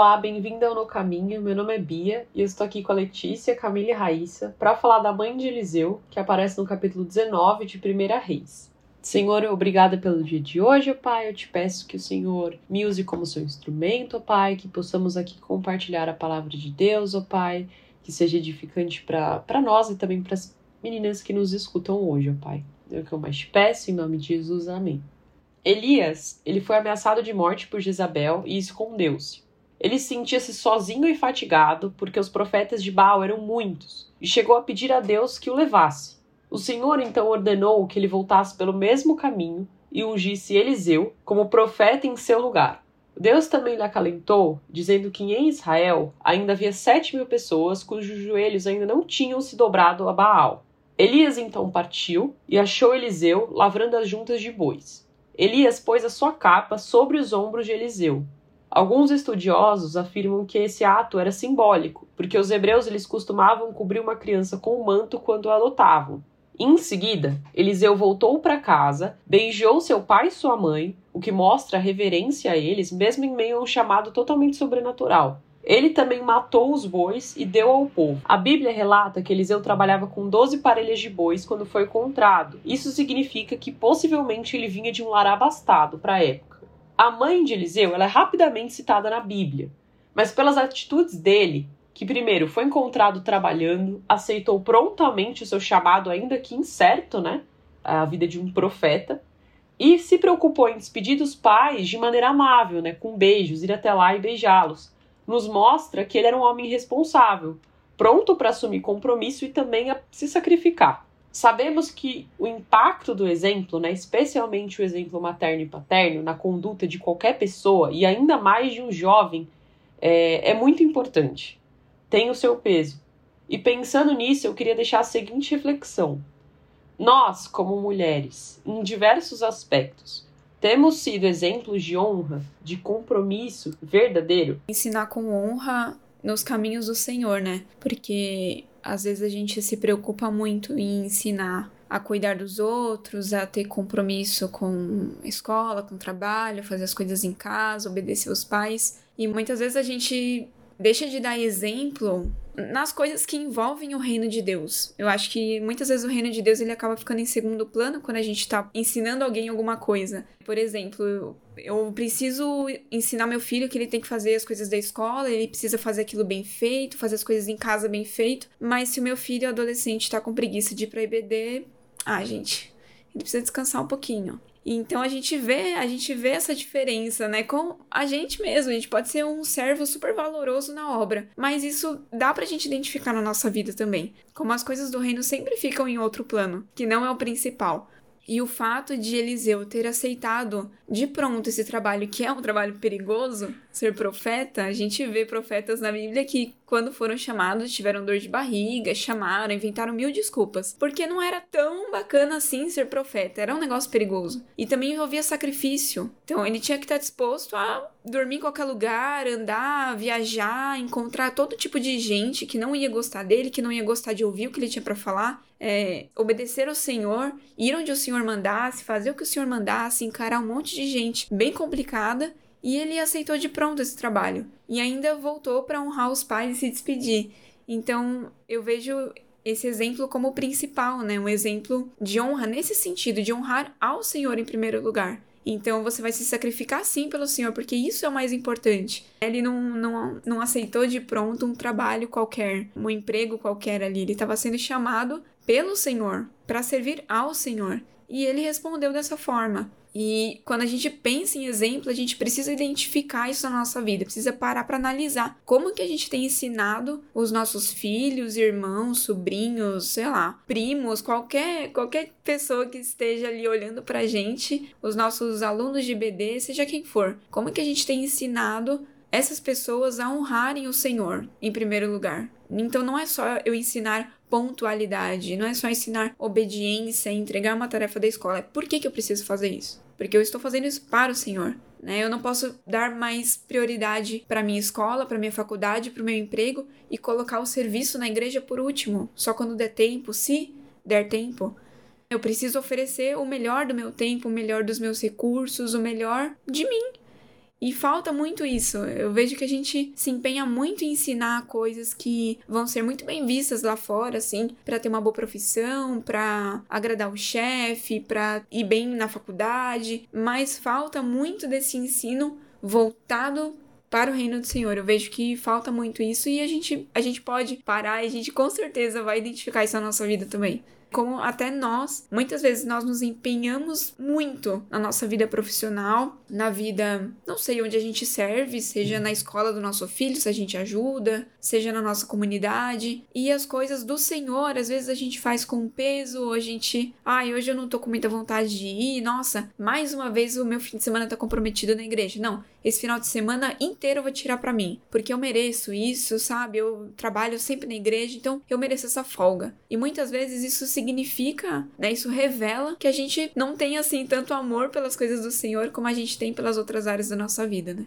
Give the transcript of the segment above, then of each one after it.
Olá, bem-vinda ao No Caminho. Meu nome é Bia e eu estou aqui com a Letícia, Camila e Raíssa para falar da mãe de Eliseu, que aparece no capítulo 19 de 1 Reis. Senhor, obrigada pelo dia de hoje, Pai. Eu te peço que o Senhor me use como seu instrumento, Pai, que possamos aqui compartilhar a palavra de Deus, ó Pai, que seja edificante para nós e também para as meninas que nos escutam hoje, ó Pai. É o que eu mais te peço, em nome de Jesus. Amém. Elias, ele foi ameaçado de morte por Jezabel e escondeu-se. Ele sentia-se sozinho e fatigado, porque os profetas de Baal eram muitos, e chegou a pedir a Deus que o levasse. O Senhor então ordenou que ele voltasse pelo mesmo caminho e ungisse Eliseu como profeta em seu lugar. Deus também lhe acalentou, dizendo que em Israel ainda havia sete mil pessoas cujos joelhos ainda não tinham se dobrado a Baal. Elias então partiu e achou Eliseu lavrando as juntas de bois. Elias pôs a sua capa sobre os ombros de Eliseu Alguns estudiosos afirmam que esse ato era simbólico, porque os hebreus eles costumavam cobrir uma criança com o um manto quando a adotavam. Em seguida, Eliseu voltou para casa, beijou seu pai e sua mãe, o que mostra reverência a eles, mesmo em meio a um chamado totalmente sobrenatural. Ele também matou os bois e deu ao povo. A Bíblia relata que Eliseu trabalhava com 12 parelhas de bois quando foi encontrado. Isso significa que possivelmente ele vinha de um lar abastado para a época. A mãe de Eliseu ela é rapidamente citada na Bíblia, mas pelas atitudes dele, que primeiro foi encontrado trabalhando, aceitou prontamente o seu chamado, ainda que incerto, né? A vida de um profeta, e se preocupou em despedir dos pais de maneira amável, né? Com beijos, ir até lá e beijá-los. Nos mostra que ele era um homem responsável, pronto para assumir compromisso e também a se sacrificar. Sabemos que o impacto do exemplo, né, especialmente o exemplo materno e paterno, na conduta de qualquer pessoa e ainda mais de um jovem, é, é muito importante. Tem o seu peso. E pensando nisso, eu queria deixar a seguinte reflexão. Nós, como mulheres, em diversos aspectos, temos sido exemplos de honra, de compromisso verdadeiro? Ensinar com honra nos caminhos do Senhor, né? Porque às vezes a gente se preocupa muito em ensinar a cuidar dos outros, a ter compromisso com a escola, com o trabalho, fazer as coisas em casa, obedecer os pais. E muitas vezes a gente deixa de dar exemplo nas coisas que envolvem o reino de Deus. Eu acho que muitas vezes o reino de Deus ele acaba ficando em segundo plano quando a gente está ensinando alguém alguma coisa. Por exemplo, eu preciso ensinar meu filho que ele tem que fazer as coisas da escola, ele precisa fazer aquilo bem feito, fazer as coisas em casa bem feito. Mas se o meu filho adolescente está com preguiça de ir para IBD, ah, gente, ele precisa descansar um pouquinho. Então a gente vê, a gente vê essa diferença, né, com a gente mesmo. A gente pode ser um servo super valoroso na obra, mas isso dá pra gente identificar na nossa vida também. Como as coisas do reino sempre ficam em outro plano, que não é o principal. E o fato de Eliseu ter aceitado de pronto esse trabalho, que é um trabalho perigoso, ser profeta, a gente vê profetas na Bíblia que, quando foram chamados, tiveram dor de barriga, chamaram, inventaram mil desculpas. Porque não era tão bacana assim ser profeta, era um negócio perigoso. E também envolvia sacrifício. Então ele tinha que estar disposto a dormir em qualquer lugar, andar, viajar, encontrar todo tipo de gente que não ia gostar dele, que não ia gostar de ouvir o que ele tinha para falar. É, obedecer ao Senhor, ir onde o Senhor mandasse, fazer o que o Senhor mandasse, encarar um monte de gente bem complicada e ele aceitou de pronto esse trabalho e ainda voltou para honrar os pais e se despedir. Então, eu vejo esse exemplo como principal, né? Um exemplo de honra nesse sentido, de honrar ao Senhor em primeiro lugar. Então você vai se sacrificar sim pelo Senhor, porque isso é o mais importante. Ele não, não, não aceitou de pronto um trabalho qualquer, um emprego qualquer ali. Ele estava sendo chamado pelo Senhor, para servir ao Senhor. E ele respondeu dessa forma. E quando a gente pensa em exemplo, a gente precisa identificar isso na nossa vida, precisa parar para analisar como que a gente tem ensinado os nossos filhos, irmãos, sobrinhos, sei lá, primos, qualquer qualquer pessoa que esteja ali olhando pra gente, os nossos alunos de BD, seja quem for. Como que a gente tem ensinado essas pessoas a honrarem o Senhor em primeiro lugar? Então não é só eu ensinar pontualidade, não é só ensinar obediência, entregar uma tarefa da escola. Por que, que eu preciso fazer isso? Porque eu estou fazendo isso para o Senhor. Né? Eu não posso dar mais prioridade para minha escola, para minha faculdade, para o meu emprego e colocar o serviço na igreja por último, só quando der tempo, se der tempo. Eu preciso oferecer o melhor do meu tempo, o melhor dos meus recursos, o melhor de mim. E falta muito isso. Eu vejo que a gente se empenha muito em ensinar coisas que vão ser muito bem vistas lá fora, assim, para ter uma boa profissão, para agradar o chefe, para ir bem na faculdade, mas falta muito desse ensino voltado para o reino do Senhor. Eu vejo que falta muito isso e a gente, a gente pode parar e a gente com certeza vai identificar isso na nossa vida também como até nós, muitas vezes nós nos empenhamos muito na nossa vida profissional, na vida, não sei onde a gente serve, seja na escola do nosso filho, se a gente ajuda, seja na nossa comunidade, e as coisas do Senhor, às vezes a gente faz com peso, a gente, ai, hoje eu não tô com muita vontade de ir, nossa, mais uma vez o meu fim de semana tá comprometido na igreja. Não, esse final de semana inteiro eu vou tirar para mim, porque eu mereço isso, sabe? Eu trabalho sempre na igreja, então eu mereço essa folga. E muitas vezes isso significa, né? Isso revela que a gente não tem assim tanto amor pelas coisas do Senhor como a gente tem pelas outras áreas da nossa vida, né?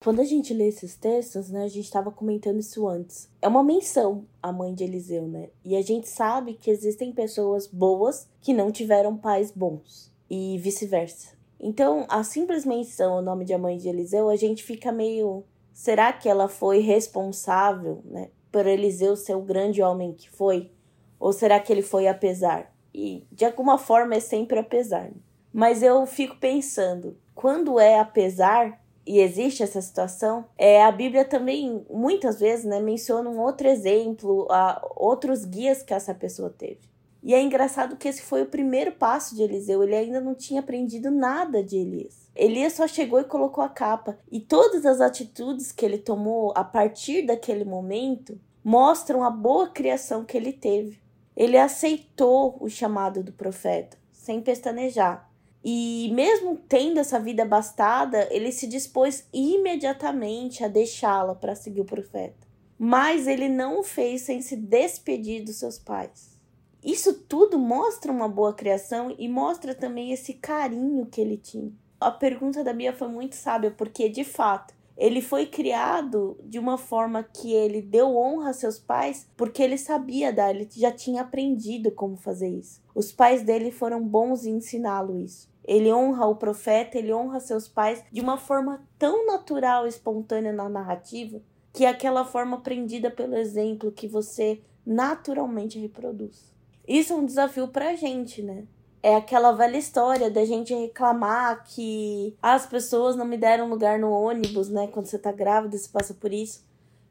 Quando a gente lê esses textos, né, a gente estava comentando isso antes. É uma menção à mãe de Eliseu, né? E a gente sabe que existem pessoas boas que não tiveram pais bons e vice-versa. Então, a simples menção ao nome de mãe de Eliseu, a gente fica meio. Será que ela foi responsável, né, por Eliseu ser o grande homem que foi? Ou será que ele foi apesar? E de alguma forma é sempre apesar. Mas eu fico pensando, quando é apesar e existe essa situação, é a Bíblia também muitas vezes, né, menciona um outro exemplo, a outros guias que essa pessoa teve. E é engraçado que esse foi o primeiro passo de Eliseu, ele ainda não tinha aprendido nada de Elias. Elias só chegou e colocou a capa, e todas as atitudes que ele tomou a partir daquele momento mostram a boa criação que ele teve. Ele aceitou o chamado do profeta, sem pestanejar. E mesmo tendo essa vida bastada, ele se dispôs imediatamente a deixá-la para seguir o profeta. Mas ele não o fez sem se despedir dos seus pais. Isso tudo mostra uma boa criação e mostra também esse carinho que ele tinha. A pergunta da Bia foi muito sábia, porque de fato ele foi criado de uma forma que ele deu honra a seus pais, porque ele sabia dar, ele já tinha aprendido como fazer isso. Os pais dele foram bons em ensiná-lo isso. Ele honra o profeta, ele honra seus pais de uma forma tão natural e espontânea na narrativa, que é aquela forma aprendida pelo exemplo que você naturalmente reproduz. Isso é um desafio pra gente, né? É aquela velha história da gente reclamar que as pessoas não me deram lugar no ônibus, né? Quando você tá grávida, você passa por isso.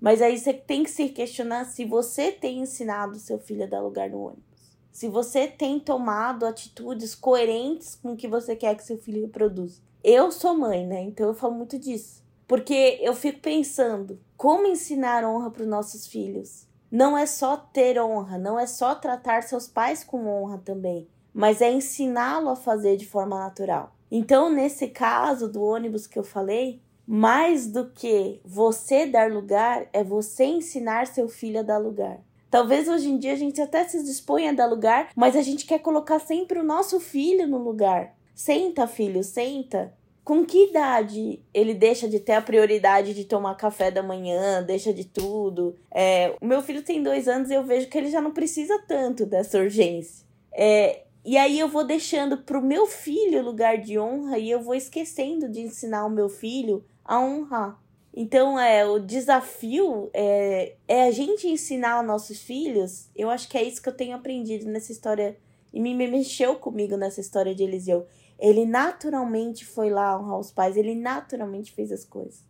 Mas aí você tem que se questionar se você tem ensinado seu filho a dar lugar no ônibus. Se você tem tomado atitudes coerentes com o que você quer que seu filho reproduza. Eu sou mãe, né? Então eu falo muito disso. Porque eu fico pensando como ensinar honra para os nossos filhos não é só ter honra, não é só tratar seus pais com honra também, mas é ensiná-lo a fazer de forma natural. Então, nesse caso do ônibus que eu falei, mais do que você dar lugar, é você ensinar seu filho a dar lugar. Talvez hoje em dia a gente até se disponha a dar lugar, mas a gente quer colocar sempre o nosso filho no lugar. Senta, filho, senta com que idade ele deixa de ter a prioridade de tomar café da manhã, deixa de tudo? É, o meu filho tem dois anos e eu vejo que ele já não precisa tanto dessa urgência. É, e aí eu vou deixando para o meu filho lugar de honra e eu vou esquecendo de ensinar o meu filho a honrar. Então, é, o desafio é, é a gente ensinar aos nossos filhos. Eu acho que é isso que eu tenho aprendido nessa história. E me mexeu comigo nessa história de Eliseu ele naturalmente foi lá honrar os pais, ele naturalmente fez as coisas.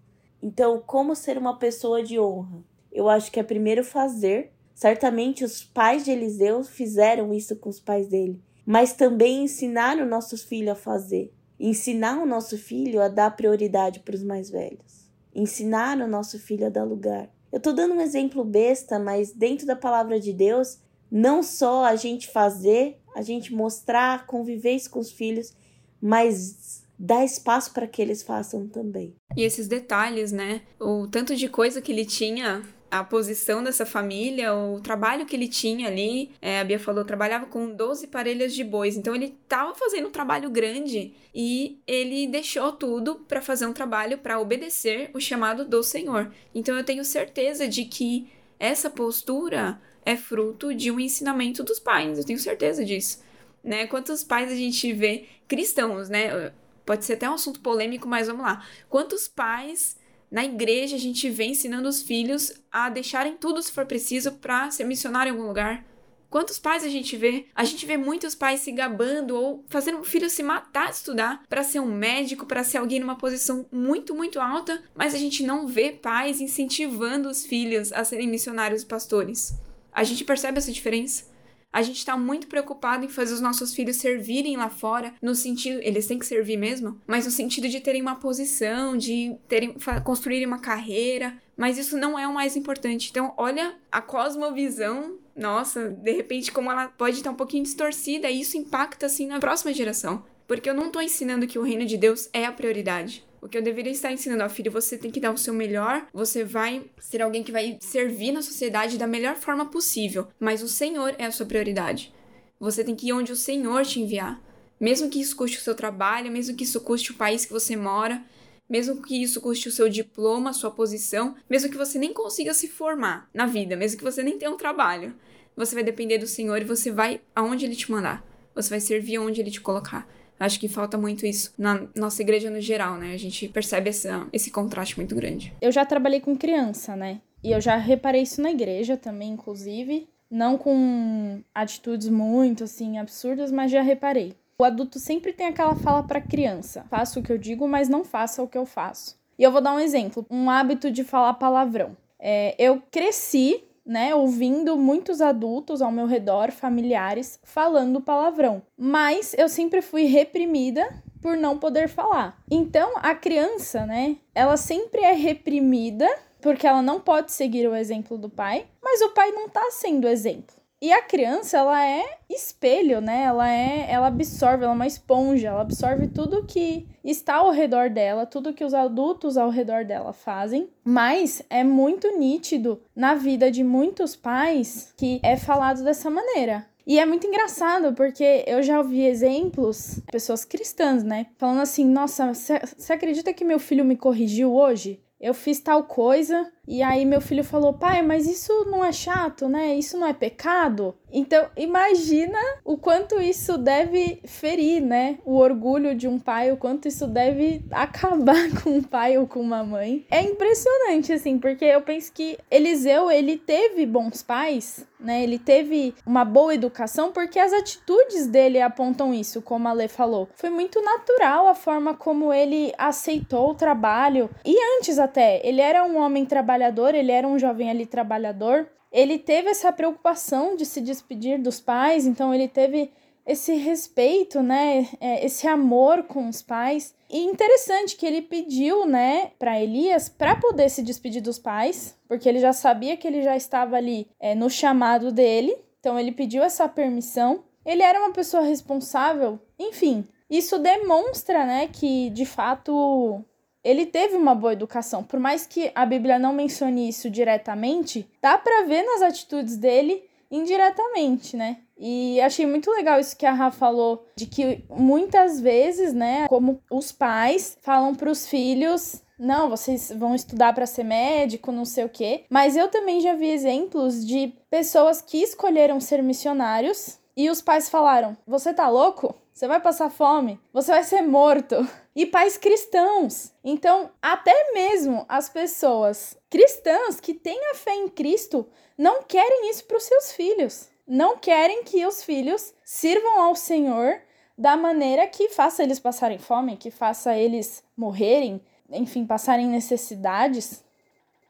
Então, como ser uma pessoa de honra? Eu acho que é primeiro fazer. Certamente os pais de Eliseu fizeram isso com os pais dele, mas também ensinaram nossos filhos a fazer. Ensinar o nosso filho a dar prioridade para os mais velhos. Ensinar o nosso filho a dar lugar. Eu estou dando um exemplo besta, mas dentro da palavra de Deus, não só a gente fazer, a gente mostrar, conviver com os filhos, mas dá espaço para que eles façam também. E esses detalhes, né? O tanto de coisa que ele tinha a posição dessa família, o trabalho que ele tinha ali. É, a Bia falou, trabalhava com 12 parelhas de bois. Então ele estava fazendo um trabalho grande e ele deixou tudo para fazer um trabalho para obedecer o chamado do Senhor. Então eu tenho certeza de que essa postura é fruto de um ensinamento dos pais. Eu tenho certeza disso né? Quantos pais a gente vê cristãos, né? Pode ser até um assunto polêmico, mas vamos lá. Quantos pais na igreja a gente vê ensinando os filhos a deixarem tudo se for preciso para ser missionário em algum lugar? Quantos pais a gente vê? A gente vê muitos pais se gabando ou fazendo o filho se matar de estudar para ser um médico, para ser alguém numa posição muito, muito alta, mas a gente não vê pais incentivando os filhos a serem missionários e pastores. A gente percebe essa diferença? A gente está muito preocupado em fazer os nossos filhos servirem lá fora, no sentido, eles têm que servir mesmo, mas no sentido de terem uma posição, de terem construírem uma carreira, mas isso não é o mais importante. Então, olha a cosmovisão, nossa, de repente como ela pode estar um pouquinho distorcida, e isso impacta assim na próxima geração, porque eu não estou ensinando que o reino de Deus é a prioridade. O que eu deveria estar ensinando ao filho, você tem que dar o seu melhor, você vai ser alguém que vai servir na sociedade da melhor forma possível, mas o Senhor é a sua prioridade. Você tem que ir onde o Senhor te enviar. Mesmo que isso custe o seu trabalho, mesmo que isso custe o país que você mora, mesmo que isso custe o seu diploma, a sua posição, mesmo que você nem consiga se formar na vida, mesmo que você nem tenha um trabalho, você vai depender do Senhor e você vai aonde Ele te mandar. Você vai servir aonde Ele te colocar. Acho que falta muito isso na nossa igreja no geral, né? A gente percebe essa, esse contraste muito grande. Eu já trabalhei com criança, né? E eu já reparei isso na igreja também, inclusive. Não com atitudes muito, assim, absurdas, mas já reparei. O adulto sempre tem aquela fala para criança: faça o que eu digo, mas não faça o que eu faço. E eu vou dar um exemplo: um hábito de falar palavrão. É, eu cresci né, ouvindo muitos adultos ao meu redor, familiares, falando palavrão. Mas eu sempre fui reprimida por não poder falar. Então, a criança, né, ela sempre é reprimida porque ela não pode seguir o exemplo do pai, mas o pai não tá sendo exemplo. E a criança, ela é espelho, né? Ela é, ela absorve, ela é uma esponja, ela absorve tudo que está ao redor dela, tudo que os adultos ao redor dela fazem. Mas é muito nítido na vida de muitos pais que é falado dessa maneira. E é muito engraçado, porque eu já ouvi exemplos, pessoas cristãs, né? Falando assim: nossa, você acredita que meu filho me corrigiu hoje? Eu fiz tal coisa e aí meu filho falou: "Pai, mas isso não é chato, né? Isso não é pecado?" Então, imagina o quanto isso deve ferir, né? O orgulho de um pai, o quanto isso deve acabar com um pai ou com uma mãe. É impressionante assim, porque eu penso que Eliseu, ele teve bons pais, né? Ele teve uma boa educação porque as atitudes dele apontam isso, como a Lê falou. Foi muito natural a forma como ele aceitou o trabalho. E antes até, ele era um homem trabalhador trabalhador, ele era um jovem ali trabalhador. Ele teve essa preocupação de se despedir dos pais, então ele teve esse respeito, né, é, esse amor com os pais. E interessante que ele pediu, né, para Elias para poder se despedir dos pais, porque ele já sabia que ele já estava ali é, no chamado dele. Então ele pediu essa permissão. Ele era uma pessoa responsável. Enfim, isso demonstra, né, que de fato ele teve uma boa educação. Por mais que a Bíblia não mencione isso diretamente, dá para ver nas atitudes dele indiretamente, né? E achei muito legal isso que a Rafa falou, de que muitas vezes, né, como os pais falam para os filhos, não, vocês vão estudar para ser médico, não sei o quê. Mas eu também já vi exemplos de pessoas que escolheram ser missionários e os pais falaram: "Você tá louco? Você vai passar fome, você vai ser morto". E pais cristãos. Então, até mesmo as pessoas cristãs que têm a fé em Cristo não querem isso para os seus filhos. Não querem que os filhos sirvam ao Senhor da maneira que faça eles passarem fome, que faça eles morrerem, enfim, passarem necessidades.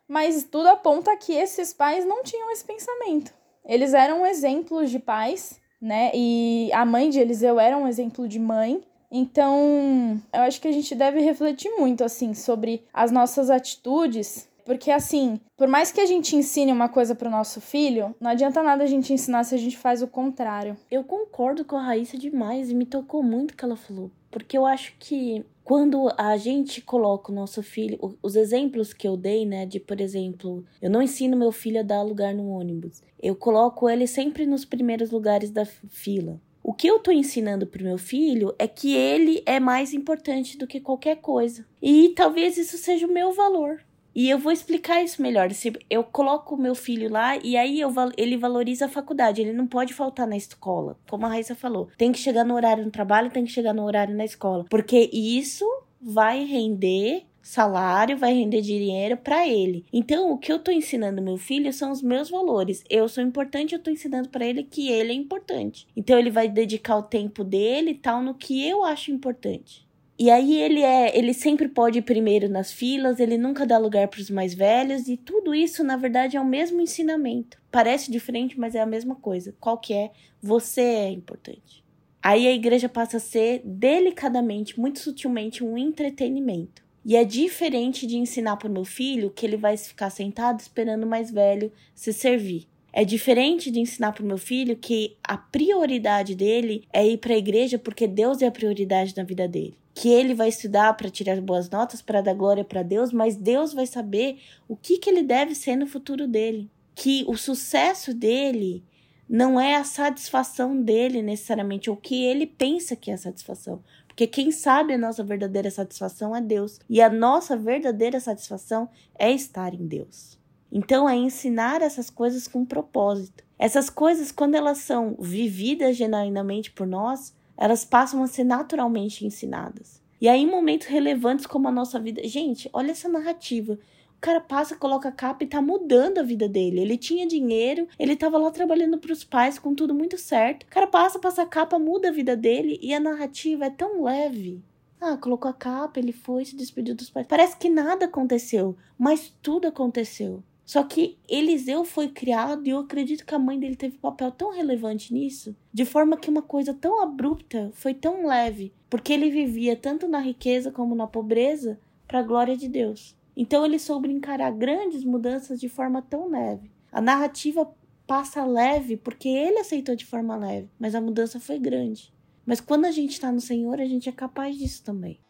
Mas tudo aponta que esses pais não tinham esse pensamento. Eles eram exemplos de pais, né? E a mãe de Eliseu era um exemplo de mãe, então, eu acho que a gente deve refletir muito, assim, sobre as nossas atitudes. Porque, assim, por mais que a gente ensine uma coisa pro nosso filho, não adianta nada a gente ensinar se a gente faz o contrário. Eu concordo com a Raíssa demais e me tocou muito o que ela falou. Porque eu acho que quando a gente coloca o nosso filho, os exemplos que eu dei, né, de por exemplo, eu não ensino meu filho a dar lugar no ônibus. Eu coloco ele sempre nos primeiros lugares da fila. Que eu estou ensinando para o meu filho é que ele é mais importante do que qualquer coisa. E talvez isso seja o meu valor. E eu vou explicar isso melhor. Se eu coloco o meu filho lá e aí eu, ele valoriza a faculdade. Ele não pode faltar na escola. Como a Raíssa falou. Tem que chegar no horário no trabalho, tem que chegar no horário na escola. Porque isso vai render salário, vai render dinheiro para ele. Então, o que eu tô ensinando meu filho são os meus valores. Eu sou importante, eu tô ensinando para ele que ele é importante. Então, ele vai dedicar o tempo dele tal no que eu acho importante. E aí ele é, ele sempre pode ir primeiro nas filas, ele nunca dá lugar para os mais velhos e tudo isso na verdade é o mesmo ensinamento. Parece diferente, mas é a mesma coisa. Qual que é? Você é importante. Aí a igreja passa a ser delicadamente, muito sutilmente um entretenimento. E é diferente de ensinar para o meu filho que ele vai ficar sentado esperando o mais velho se servir. É diferente de ensinar para o meu filho que a prioridade dele é ir para a igreja porque Deus é a prioridade na vida dele que ele vai estudar para tirar boas notas, para dar glória para Deus, mas Deus vai saber o que, que ele deve ser no futuro dele. Que o sucesso dele não é a satisfação dele necessariamente, ou o que ele pensa que é a satisfação. Porque quem sabe a nossa verdadeira satisfação é Deus. E a nossa verdadeira satisfação é estar em Deus. Então é ensinar essas coisas com propósito. Essas coisas, quando elas são vividas genuinamente por nós, elas passam a ser naturalmente ensinadas. E aí, em momentos relevantes como a nossa vida. Gente, olha essa narrativa. Cara passa, coloca a capa e tá mudando a vida dele. Ele tinha dinheiro, ele tava lá trabalhando pros pais com tudo muito certo. O cara passa, passa a capa, muda a vida dele e a narrativa é tão leve. Ah, colocou a capa, ele foi, se despediu dos pais. Parece que nada aconteceu, mas tudo aconteceu. Só que Eliseu foi criado e eu acredito que a mãe dele teve um papel tão relevante nisso, de forma que uma coisa tão abrupta foi tão leve, porque ele vivia tanto na riqueza como na pobreza para a glória de Deus. Então ele soube encarar grandes mudanças de forma tão leve. A narrativa passa leve porque ele aceitou de forma leve, mas a mudança foi grande. Mas quando a gente está no Senhor, a gente é capaz disso também.